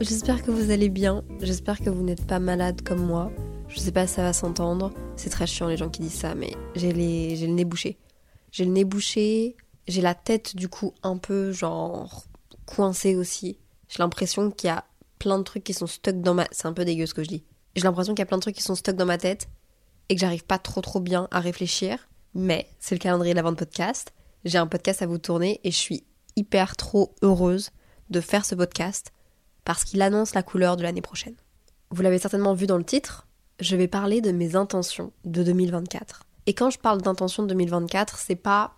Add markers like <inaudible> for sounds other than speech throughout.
J'espère que vous allez bien, j'espère que vous n'êtes pas malade comme moi. Je sais pas si ça va s'entendre, c'est très chiant les gens qui disent ça, mais j'ai le nez bouché. J'ai le nez bouché, j'ai la tête du coup un peu genre coincée aussi. J'ai l'impression qu'il y a plein de trucs qui sont stuck dans ma... C'est un peu dégueu ce que je dis. J'ai l'impression qu'il y a plein de trucs qui sont stuck dans ma tête et que j'arrive pas trop trop bien à réfléchir. Mais c'est le calendrier de la vente podcast. J'ai un podcast à vous tourner et je suis hyper trop heureuse de faire ce podcast parce qu'il annonce la couleur de l'année prochaine. Vous l'avez certainement vu dans le titre, je vais parler de mes intentions de 2024. Et quand je parle d'intentions de 2024, c'est pas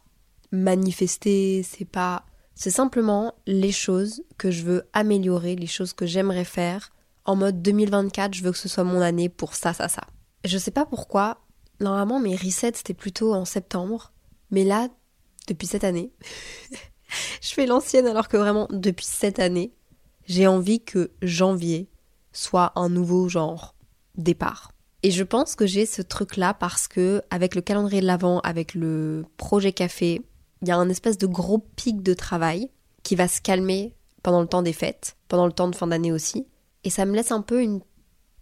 manifester, c'est pas. C'est simplement les choses que je veux améliorer, les choses que j'aimerais faire. En mode 2024, je veux que ce soit mon année pour ça, ça, ça. Je sais pas pourquoi. Normalement, mes resets, c'était plutôt en septembre. Mais là, depuis cette année, <laughs> je fais l'ancienne alors que vraiment, depuis cette année, j'ai envie que janvier soit un nouveau genre départ. Et je pense que j'ai ce truc-là parce que avec le calendrier de l'avant, avec le projet café, il y a un espèce de gros pic de travail qui va se calmer pendant le temps des fêtes, pendant le temps de fin d'année aussi. Et ça me laisse un peu une,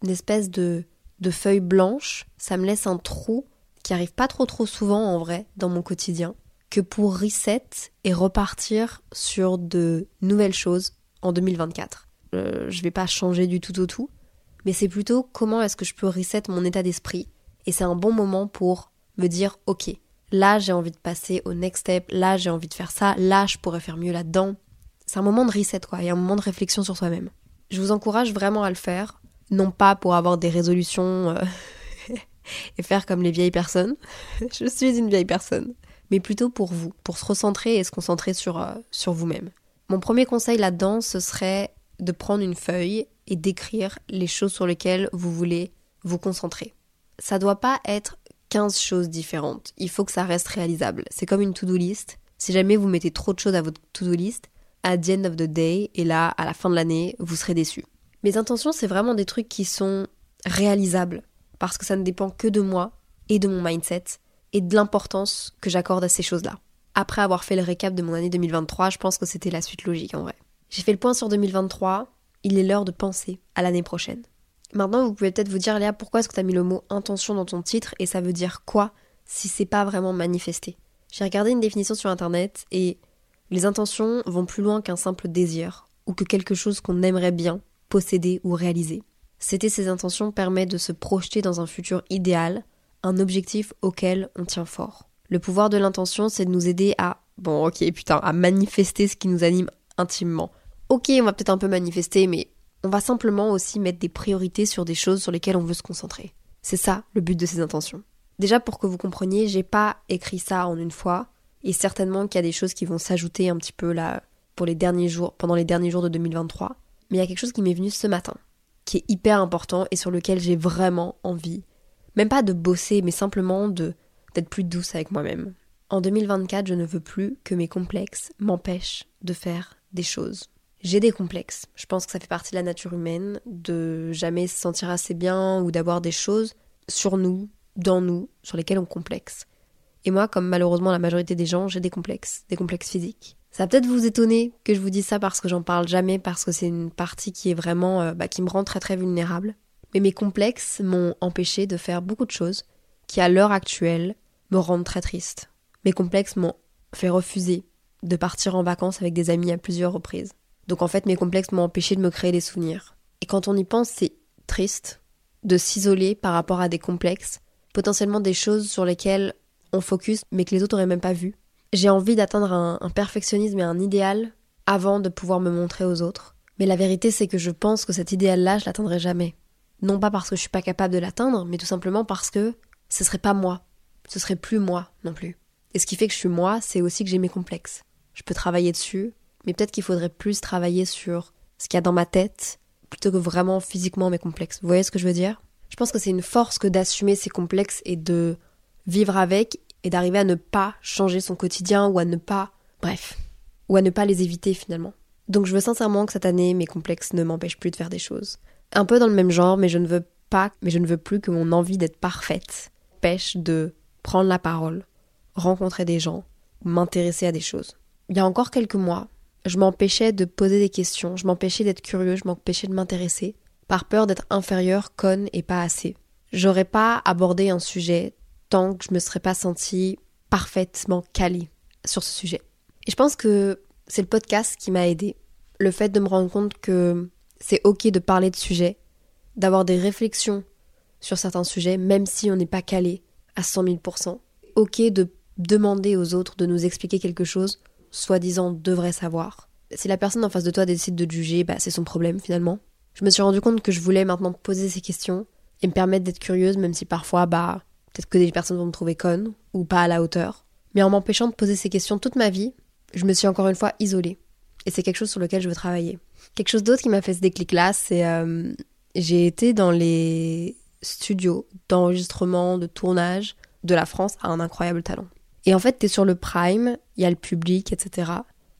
espèce de, feuille blanche, ça me laisse un trou qui arrive pas trop trop souvent en vrai dans mon quotidien, que pour reset et repartir sur de nouvelles choses en 2024. Euh, je vais pas changer du tout au tout, mais c'est plutôt comment est-ce que je peux reset mon état d'esprit. Et c'est un bon moment pour me dire, ok, là j'ai envie de passer au next step, là j'ai envie de faire ça, là je pourrais faire mieux là-dedans. C'est un moment de reset, quoi, et un moment de réflexion sur soi-même. Je vous encourage vraiment à le faire, non pas pour avoir des résolutions euh, <laughs> et faire comme les vieilles personnes. <laughs> je suis une vieille personne. Mais plutôt pour vous, pour se recentrer et se concentrer sur, euh, sur vous-même. Mon premier conseil là-dedans, ce serait de prendre une feuille et d'écrire les choses sur lesquelles vous voulez vous concentrer. Ça doit pas être 15 choses différentes. Il faut que ça reste réalisable. C'est comme une to-do list. Si jamais vous mettez trop de choses à votre to-do list, at the end of the day, et là, à la fin de l'année, vous serez déçu. Mes intentions, c'est vraiment des trucs qui sont réalisables. Parce que ça ne dépend que de moi et de mon mindset et de l'importance que j'accorde à ces choses-là après avoir fait le récap de mon année 2023, je pense que c'était la suite logique en vrai. J'ai fait le point sur 2023, il est l'heure de penser à l'année prochaine. Maintenant, vous pouvez peut-être vous dire, Léa, pourquoi est-ce que tu as mis le mot intention dans ton titre et ça veut dire quoi si c'est pas vraiment manifesté? J'ai regardé une définition sur internet et les intentions vont plus loin qu'un simple désir ou que quelque chose qu'on aimerait bien posséder ou réaliser. C'était ces intentions permet de se projeter dans un futur idéal, un objectif auquel on tient fort. Le pouvoir de l'intention, c'est de nous aider à, bon ok putain, à manifester ce qui nous anime intimement. Ok, on va peut-être un peu manifester, mais on va simplement aussi mettre des priorités sur des choses sur lesquelles on veut se concentrer. C'est ça le but de ces intentions. Déjà pour que vous compreniez, j'ai pas écrit ça en une fois, et certainement qu'il y a des choses qui vont s'ajouter un petit peu là pour les derniers jours, pendant les derniers jours de 2023. Mais il y a quelque chose qui m'est venu ce matin, qui est hyper important et sur lequel j'ai vraiment envie, même pas de bosser, mais simplement de d'être plus douce avec moi-même. En 2024, je ne veux plus que mes complexes m'empêchent de faire des choses. J'ai des complexes. Je pense que ça fait partie de la nature humaine de jamais se sentir assez bien ou d'avoir des choses sur nous, dans nous, sur lesquelles on complexe. Et moi, comme malheureusement la majorité des gens, j'ai des complexes, des complexes physiques. Ça va peut-être vous étonner que je vous dise ça parce que j'en parle jamais, parce que c'est une partie qui est vraiment, euh, bah, qui me rend très très vulnérable. Mais mes complexes m'ont empêché de faire beaucoup de choses qui à l'heure actuelle me rendent très triste. Mes complexes m'ont fait refuser de partir en vacances avec des amis à plusieurs reprises. Donc en fait mes complexes m'ont empêché de me créer des souvenirs. Et quand on y pense, c'est triste de s'isoler par rapport à des complexes, potentiellement des choses sur lesquelles on focus mais que les autres n'auraient même pas vu. J'ai envie d'atteindre un, un perfectionnisme et un idéal avant de pouvoir me montrer aux autres. Mais la vérité c'est que je pense que cet idéal-là, je l'atteindrai jamais. Non pas parce que je suis pas capable de l'atteindre, mais tout simplement parce que ce serait pas moi. Ce serait plus moi non plus. Et ce qui fait que je suis moi, c'est aussi que j'ai mes complexes. Je peux travailler dessus, mais peut-être qu'il faudrait plus travailler sur ce qu'il y a dans ma tête plutôt que vraiment physiquement mes complexes. Vous voyez ce que je veux dire? Je pense que c'est une force que d'assumer ses complexes et de vivre avec et d'arriver à ne pas changer son quotidien ou à ne pas... Bref. Ou à ne pas les éviter finalement. Donc je veux sincèrement que cette année, mes complexes ne m'empêchent plus de faire des choses. Un peu dans le même genre, mais je ne veux pas, mais je ne veux plus que mon envie d'être parfaite pêche de prendre la parole, rencontrer des gens, m'intéresser à des choses. Il y a encore quelques mois, je m'empêchais de poser des questions, je m'empêchais d'être curieux, je m'empêchais de m'intéresser, par peur d'être inférieur, conne et pas assez. J'aurais pas abordé un sujet tant que je me serais pas sentie parfaitement calée sur ce sujet. Et je pense que c'est le podcast qui m'a aidé. Le fait de me rendre compte que c'est ok de parler de sujets, d'avoir des réflexions sur certains sujets, même si on n'est pas calé à 100 000%. Ok de demander aux autres de nous expliquer quelque chose, soi-disant devrait savoir. Si la personne en face de toi décide de juger, bah, c'est son problème finalement. Je me suis rendu compte que je voulais maintenant poser ces questions et me permettre d'être curieuse, même si parfois, bah, peut-être que des personnes vont me trouver conne ou pas à la hauteur. Mais en m'empêchant de poser ces questions toute ma vie, je me suis encore une fois isolée. Et c'est quelque chose sur lequel je veux travailler. Quelque chose d'autre qui m'a fait ce déclic-là, c'est euh, j'ai été dans les studios d'enregistrement, de tournage de la France à un incroyable talent. Et en fait, t'es sur le prime, il y a le public, etc.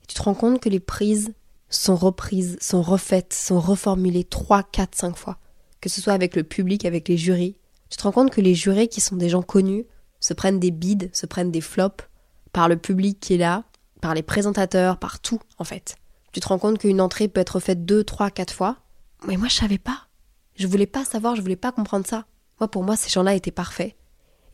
Et tu te rends compte que les prises sont reprises, sont refaites, sont reformulées 3, 4, 5 fois. Que ce soit avec le public, avec les jurys. Tu te rends compte que les jurés qui sont des gens connus se prennent des bides, se prennent des flops par le public qui est là, par les présentateurs, par tout, en fait. Tu te rends compte qu'une entrée peut être faite 2, 3, 4 fois. Mais moi, je savais pas. Je voulais pas savoir, je voulais pas comprendre ça. Moi, pour moi, ces gens-là étaient parfaits.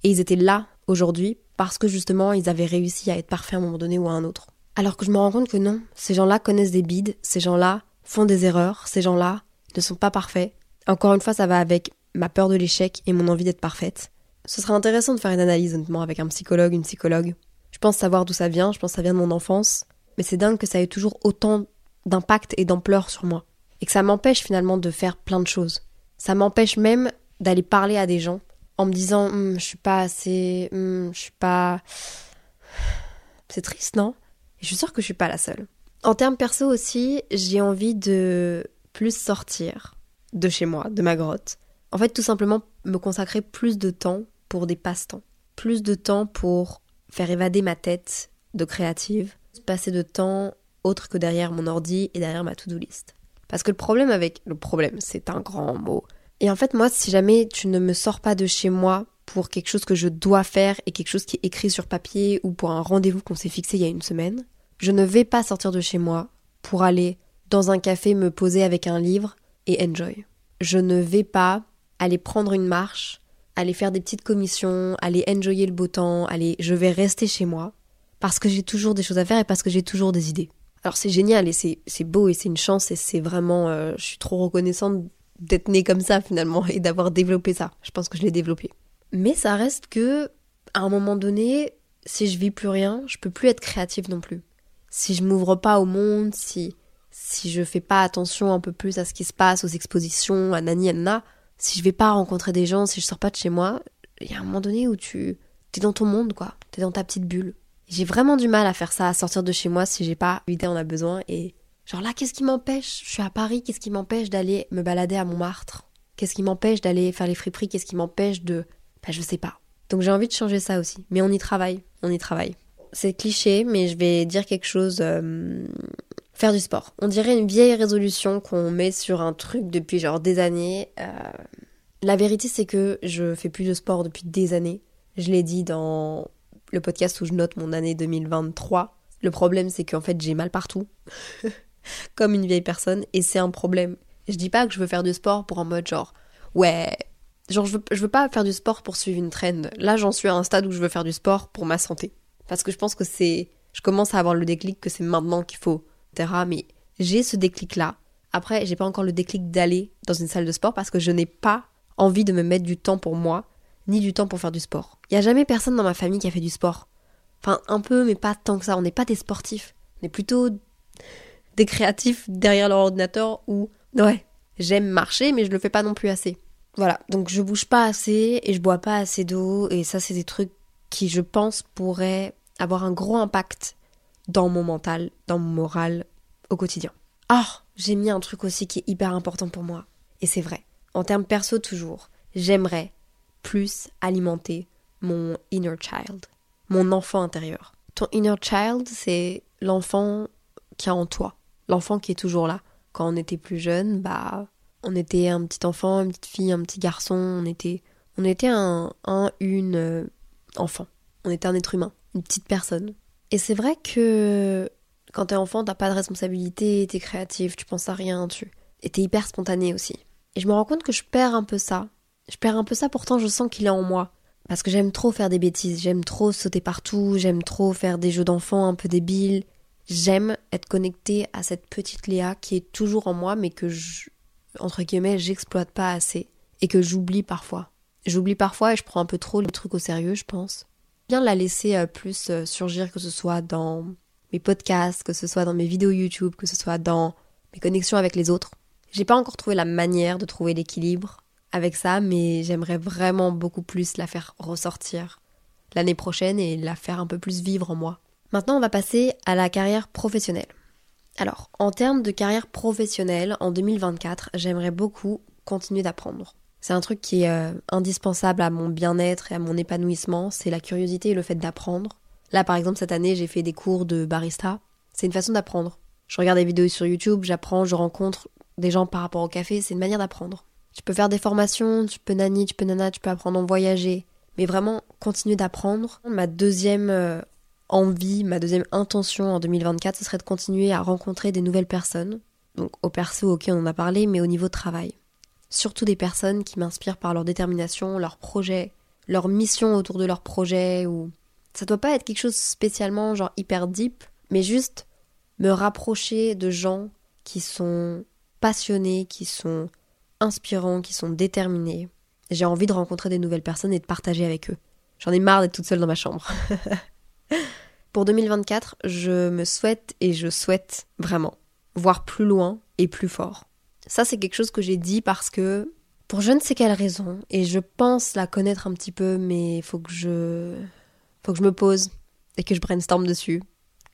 Et ils étaient là aujourd'hui parce que justement, ils avaient réussi à être parfaits à un moment donné ou à un autre. Alors que je me rends compte que non, ces gens-là connaissent des bides, ces gens-là font des erreurs, ces gens-là ne sont pas parfaits. Encore une fois, ça va avec ma peur de l'échec et mon envie d'être parfaite. Ce serait intéressant de faire une analyse honnêtement avec un psychologue, une psychologue. Je pense savoir d'où ça vient, je pense que ça vient de mon enfance, mais c'est dingue que ça ait toujours autant d'impact et d'ampleur sur moi. Et que ça m'empêche finalement de faire plein de choses. Ça m'empêche même d'aller parler à des gens en me disant hum, je suis pas assez, hum, je suis pas. C'est triste, non? Je suis sûre que je suis pas la seule. En termes perso aussi, j'ai envie de plus sortir de chez moi, de ma grotte. En fait, tout simplement me consacrer plus de temps pour des passe-temps. Plus de temps pour faire évader ma tête de créative. Passer de temps autre que derrière mon ordi et derrière ma to-do list. Parce que le problème avec... Le problème, c'est un grand mot. Et en fait, moi, si jamais tu ne me sors pas de chez moi pour quelque chose que je dois faire et quelque chose qui est écrit sur papier ou pour un rendez-vous qu'on s'est fixé il y a une semaine, je ne vais pas sortir de chez moi pour aller dans un café me poser avec un livre et enjoy. Je ne vais pas aller prendre une marche, aller faire des petites commissions, aller enjoyer le beau temps, aller je vais rester chez moi parce que j'ai toujours des choses à faire et parce que j'ai toujours des idées. Alors c'est génial et c'est beau et c'est une chance et c'est vraiment euh, je suis trop reconnaissante d'être née comme ça finalement et d'avoir développé ça. Je pense que je l'ai développé. Mais ça reste que à un moment donné, si je vis plus rien, je peux plus être créative non plus. Si je m'ouvre pas au monde, si si je fais pas attention un peu plus à ce qui se passe, aux expositions, à Nani Anna, si je vais pas rencontrer des gens, si je sors pas de chez moi, il y a un moment donné où tu es dans ton monde quoi, t'es dans ta petite bulle. J'ai vraiment du mal à faire ça, à sortir de chez moi si j'ai pas l'idée en a besoin et Genre là, qu'est-ce qui m'empêche? Je suis à Paris, qu'est-ce qui m'empêche d'aller me balader à Montmartre? Qu'est-ce qui m'empêche d'aller faire les friperies? Qu'est-ce qui m'empêche de... Bah je sais pas. Donc j'ai envie de changer ça aussi. Mais on y travaille, on y travaille. C'est cliché, mais je vais dire quelque chose... Euh, faire du sport. On dirait une vieille résolution qu'on met sur un truc depuis genre des années. Euh, la vérité c'est que je fais plus de sport depuis des années. Je l'ai dit dans le podcast où je note mon année 2023. Le problème c'est qu'en fait j'ai mal partout. <laughs> comme une vieille personne et c'est un problème. Je dis pas que je veux faire du sport pour un mode genre ouais, genre je veux, je veux pas faire du sport pour suivre une trend. Là, j'en suis à un stade où je veux faire du sport pour ma santé parce que je pense que c'est je commence à avoir le déclic que c'est maintenant qu'il faut etc. mais j'ai ce déclic là. Après, j'ai pas encore le déclic d'aller dans une salle de sport parce que je n'ai pas envie de me mettre du temps pour moi ni du temps pour faire du sport. Il y a jamais personne dans ma famille qui a fait du sport. Enfin, un peu, mais pas tant que ça. On n'est pas des sportifs. On est plutôt des créatifs derrière leur ordinateur où, ouais, j'aime marcher, mais je le fais pas non plus assez. Voilà, donc je bouge pas assez et je bois pas assez d'eau, et ça, c'est des trucs qui, je pense, pourraient avoir un gros impact dans mon mental, dans mon moral au quotidien. Ah, j'ai mis un truc aussi qui est hyper important pour moi. Et c'est vrai. En termes perso toujours, j'aimerais plus alimenter mon inner child, mon enfant intérieur. Ton inner child, c'est l'enfant qui est en toi, l'enfant qui est toujours là. Quand on était plus jeune, bah, on était un petit enfant, une petite fille, un petit garçon, on était, on était un, un une euh, enfant. On était un être humain, une petite personne. Et c'est vrai que quand t'es enfant, t'as pas de responsabilité, t'es créatif, tu penses à rien, tu. Et t'es hyper spontané aussi. Et je me rends compte que je perds un peu ça. Je perds un peu ça, pourtant je sens qu'il est en moi. Parce que j'aime trop faire des bêtises, j'aime trop sauter partout, j'aime trop faire des jeux d'enfants un peu débiles. J'aime être connectée à cette petite Léa qui est toujours en moi, mais que je, entre guillemets, j'exploite pas assez. Et que j'oublie parfois. J'oublie parfois et je prends un peu trop le truc au sérieux, je pense. Bien la laisser euh, plus euh, surgir, que ce soit dans mes podcasts, que ce soit dans mes vidéos YouTube, que ce soit dans mes connexions avec les autres. J'ai pas encore trouvé la manière de trouver l'équilibre avec ça, mais j'aimerais vraiment beaucoup plus la faire ressortir l'année prochaine et la faire un peu plus vivre en moi. Maintenant, on va passer à la carrière professionnelle. Alors, en termes de carrière professionnelle, en 2024, j'aimerais beaucoup continuer d'apprendre. C'est un truc qui est euh, indispensable à mon bien-être et à mon épanouissement, c'est la curiosité et le fait d'apprendre. Là, par exemple, cette année, j'ai fait des cours de barista. C'est une façon d'apprendre. Je regarde des vidéos sur YouTube, j'apprends, je rencontre des gens par rapport au café, c'est une manière d'apprendre. Tu peux faire des formations, tu peux nani, tu peux nana, tu peux apprendre à voyager, mais vraiment continuer d'apprendre. Ma deuxième euh, envie, ma deuxième intention en 2024, ce serait de continuer à rencontrer des nouvelles personnes. Donc au perso, ok, on en a parlé, mais au niveau travail. Surtout des personnes qui m'inspirent par leur détermination, leur projet, leur mission autour de leur projet, ou ça doit pas être quelque chose spécialement genre hyper deep, mais juste me rapprocher de gens qui sont passionnés, qui sont inspirants, qui sont déterminés. J'ai envie de rencontrer des nouvelles personnes et de partager avec eux. J'en ai marre d'être toute seule dans ma chambre. <laughs> Pour 2024, je me souhaite et je souhaite vraiment voir plus loin et plus fort. Ça, c'est quelque chose que j'ai dit parce que, pour je ne sais quelle raison, et je pense la connaître un petit peu, mais faut que je. faut que je me pose et que je brainstorm dessus,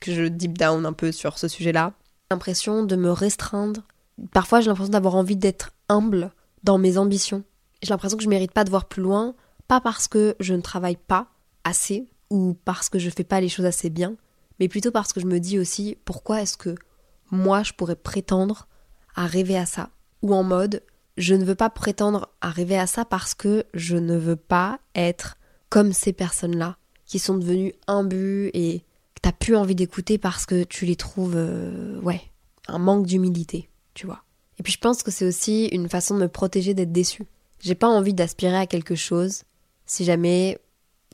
que je deep down un peu sur ce sujet-là. L'impression de me restreindre. Parfois, j'ai l'impression d'avoir envie d'être humble dans mes ambitions. J'ai l'impression que je mérite pas de voir plus loin, pas parce que je ne travaille pas assez ou parce que je fais pas les choses assez bien, mais plutôt parce que je me dis aussi pourquoi est-ce que moi je pourrais prétendre à rêver à ça? Ou en mode je ne veux pas prétendre à rêver à ça parce que je ne veux pas être comme ces personnes-là qui sont devenues imbues et que t'as plus envie d'écouter parce que tu les trouves euh, ouais un manque d'humilité tu vois et puis je pense que c'est aussi une façon de me protéger d'être déçue. J'ai pas envie d'aspirer à quelque chose si jamais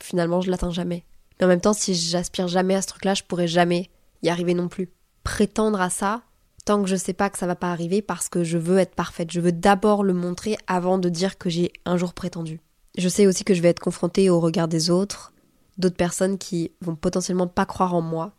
finalement je l'atteins jamais. Mais en même temps, si j'aspire jamais à ce truc-là, je pourrais jamais y arriver non plus. Prétendre à ça, tant que je sais pas que ça va pas arriver parce que je veux être parfaite. Je veux d'abord le montrer avant de dire que j'ai un jour prétendu. Je sais aussi que je vais être confrontée au regard des autres, d'autres personnes qui vont potentiellement pas croire en moi,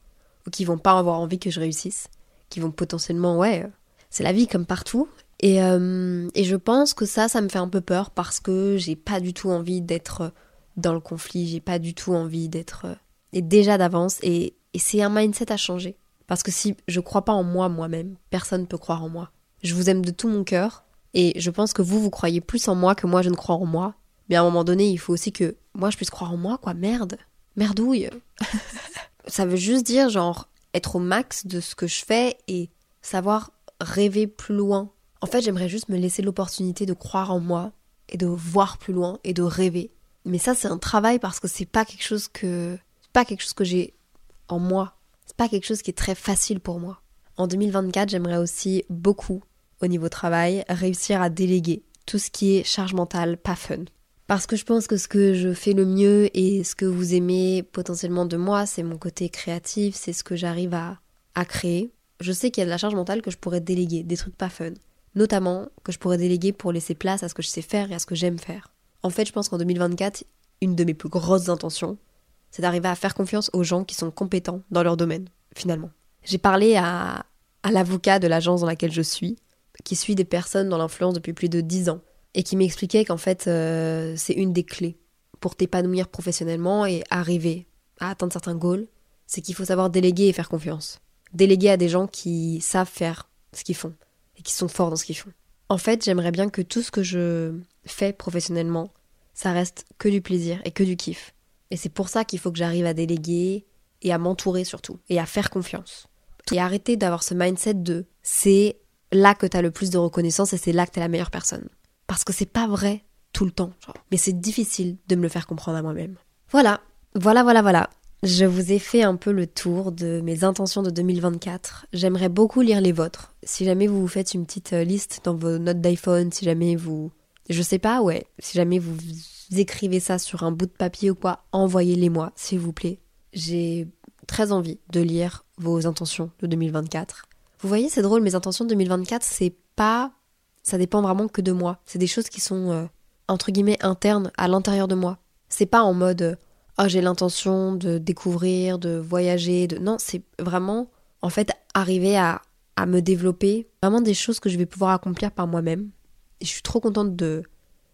ou qui vont pas avoir envie que je réussisse, qui vont potentiellement, ouais, c'est la vie comme partout. Et, euh, et, je pense que ça, ça me fait un peu peur parce que j'ai pas du tout envie d'être dans le conflit, j'ai pas du tout envie d'être. Euh, et déjà d'avance, et, et c'est un mindset à changer. Parce que si je crois pas en moi moi-même, personne ne peut croire en moi. Je vous aime de tout mon cœur, et je pense que vous, vous croyez plus en moi que moi, je ne crois en moi. Mais à un moment donné, il faut aussi que moi, je puisse croire en moi, quoi. Merde. Merdouille. <laughs> ça veut juste dire, genre, être au max de ce que je fais et savoir rêver plus loin. En fait, j'aimerais juste me laisser l'opportunité de croire en moi et de voir plus loin et de rêver. Mais ça, c'est un travail parce que c'est pas quelque chose que pas quelque chose que j'ai en moi. C'est pas quelque chose qui est très facile pour moi. En 2024, j'aimerais aussi beaucoup au niveau travail réussir à déléguer tout ce qui est charge mentale pas fun. Parce que je pense que ce que je fais le mieux et ce que vous aimez potentiellement de moi, c'est mon côté créatif, c'est ce que j'arrive à, à créer je sais qu'il y a de la charge mentale que je pourrais déléguer, des trucs pas fun. Notamment que je pourrais déléguer pour laisser place à ce que je sais faire et à ce que j'aime faire. En fait, je pense qu'en 2024, une de mes plus grosses intentions, c'est d'arriver à faire confiance aux gens qui sont compétents dans leur domaine, finalement. J'ai parlé à, l'avocat de l'agence dans laquelle je suis, qui suit des personnes dans l'influence depuis plus de 10 ans, et qui m'expliquait qu'en fait, euh, c'est une des clés pour t'épanouir professionnellement et arriver à atteindre certains goals, c'est qu'il faut savoir déléguer et faire confiance déléguer à des gens qui savent faire ce qu'ils font et qui sont forts dans ce qu'ils font. En fait, j'aimerais bien que tout ce que je fais professionnellement, ça reste que du plaisir et que du kiff. Et c'est pour ça qu'il faut que j'arrive à déléguer et à m'entourer surtout et à faire confiance. Et arrêter d'avoir ce mindset de c'est là que t'as le plus de reconnaissance et c'est là que t'es la meilleure personne. Parce que c'est pas vrai tout le temps, Mais c'est difficile de me le faire comprendre à moi-même. Voilà, voilà, voilà, voilà. Je vous ai fait un peu le tour de mes intentions de 2024. J'aimerais beaucoup lire les vôtres. Si jamais vous vous faites une petite euh, liste dans vos notes d'iPhone, si jamais vous... Je sais pas, ouais. Si jamais vous écrivez ça sur un bout de papier ou quoi, envoyez-les moi, s'il vous plaît. J'ai très envie de lire vos intentions de 2024. Vous voyez, c'est drôle, mes intentions de 2024, c'est pas... Ça dépend vraiment que de moi. C'est des choses qui sont, euh, entre guillemets, internes, à l'intérieur de moi. C'est pas en mode oh, j'ai l'intention de découvrir, de voyager, de non, c'est vraiment en fait arriver à, à me développer, vraiment des choses que je vais pouvoir accomplir par moi-même. Et je suis trop contente de,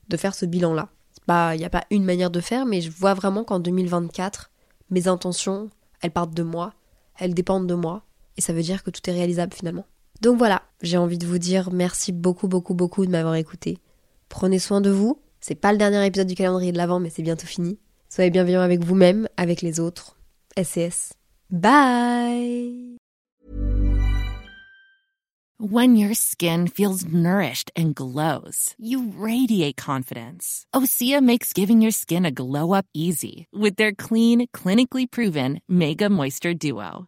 de faire ce bilan-là. Il n'y a pas une manière de faire, mais je vois vraiment qu'en 2024, mes intentions, elles partent de moi, elles dépendent de moi, et ça veut dire que tout est réalisable finalement. Donc voilà, j'ai envie de vous dire merci beaucoup, beaucoup, beaucoup de m'avoir écouté. Prenez soin de vous. C'est pas le dernier épisode du calendrier de l'Avent, mais c'est bientôt fini. Soyez bienveillants avec vous-même, avec les autres. SCS. Bye When your skin feels nourished and glows, you radiate confidence. Osea makes giving your skin a glow up easy with their clean, clinically proven Mega Moisture Duo.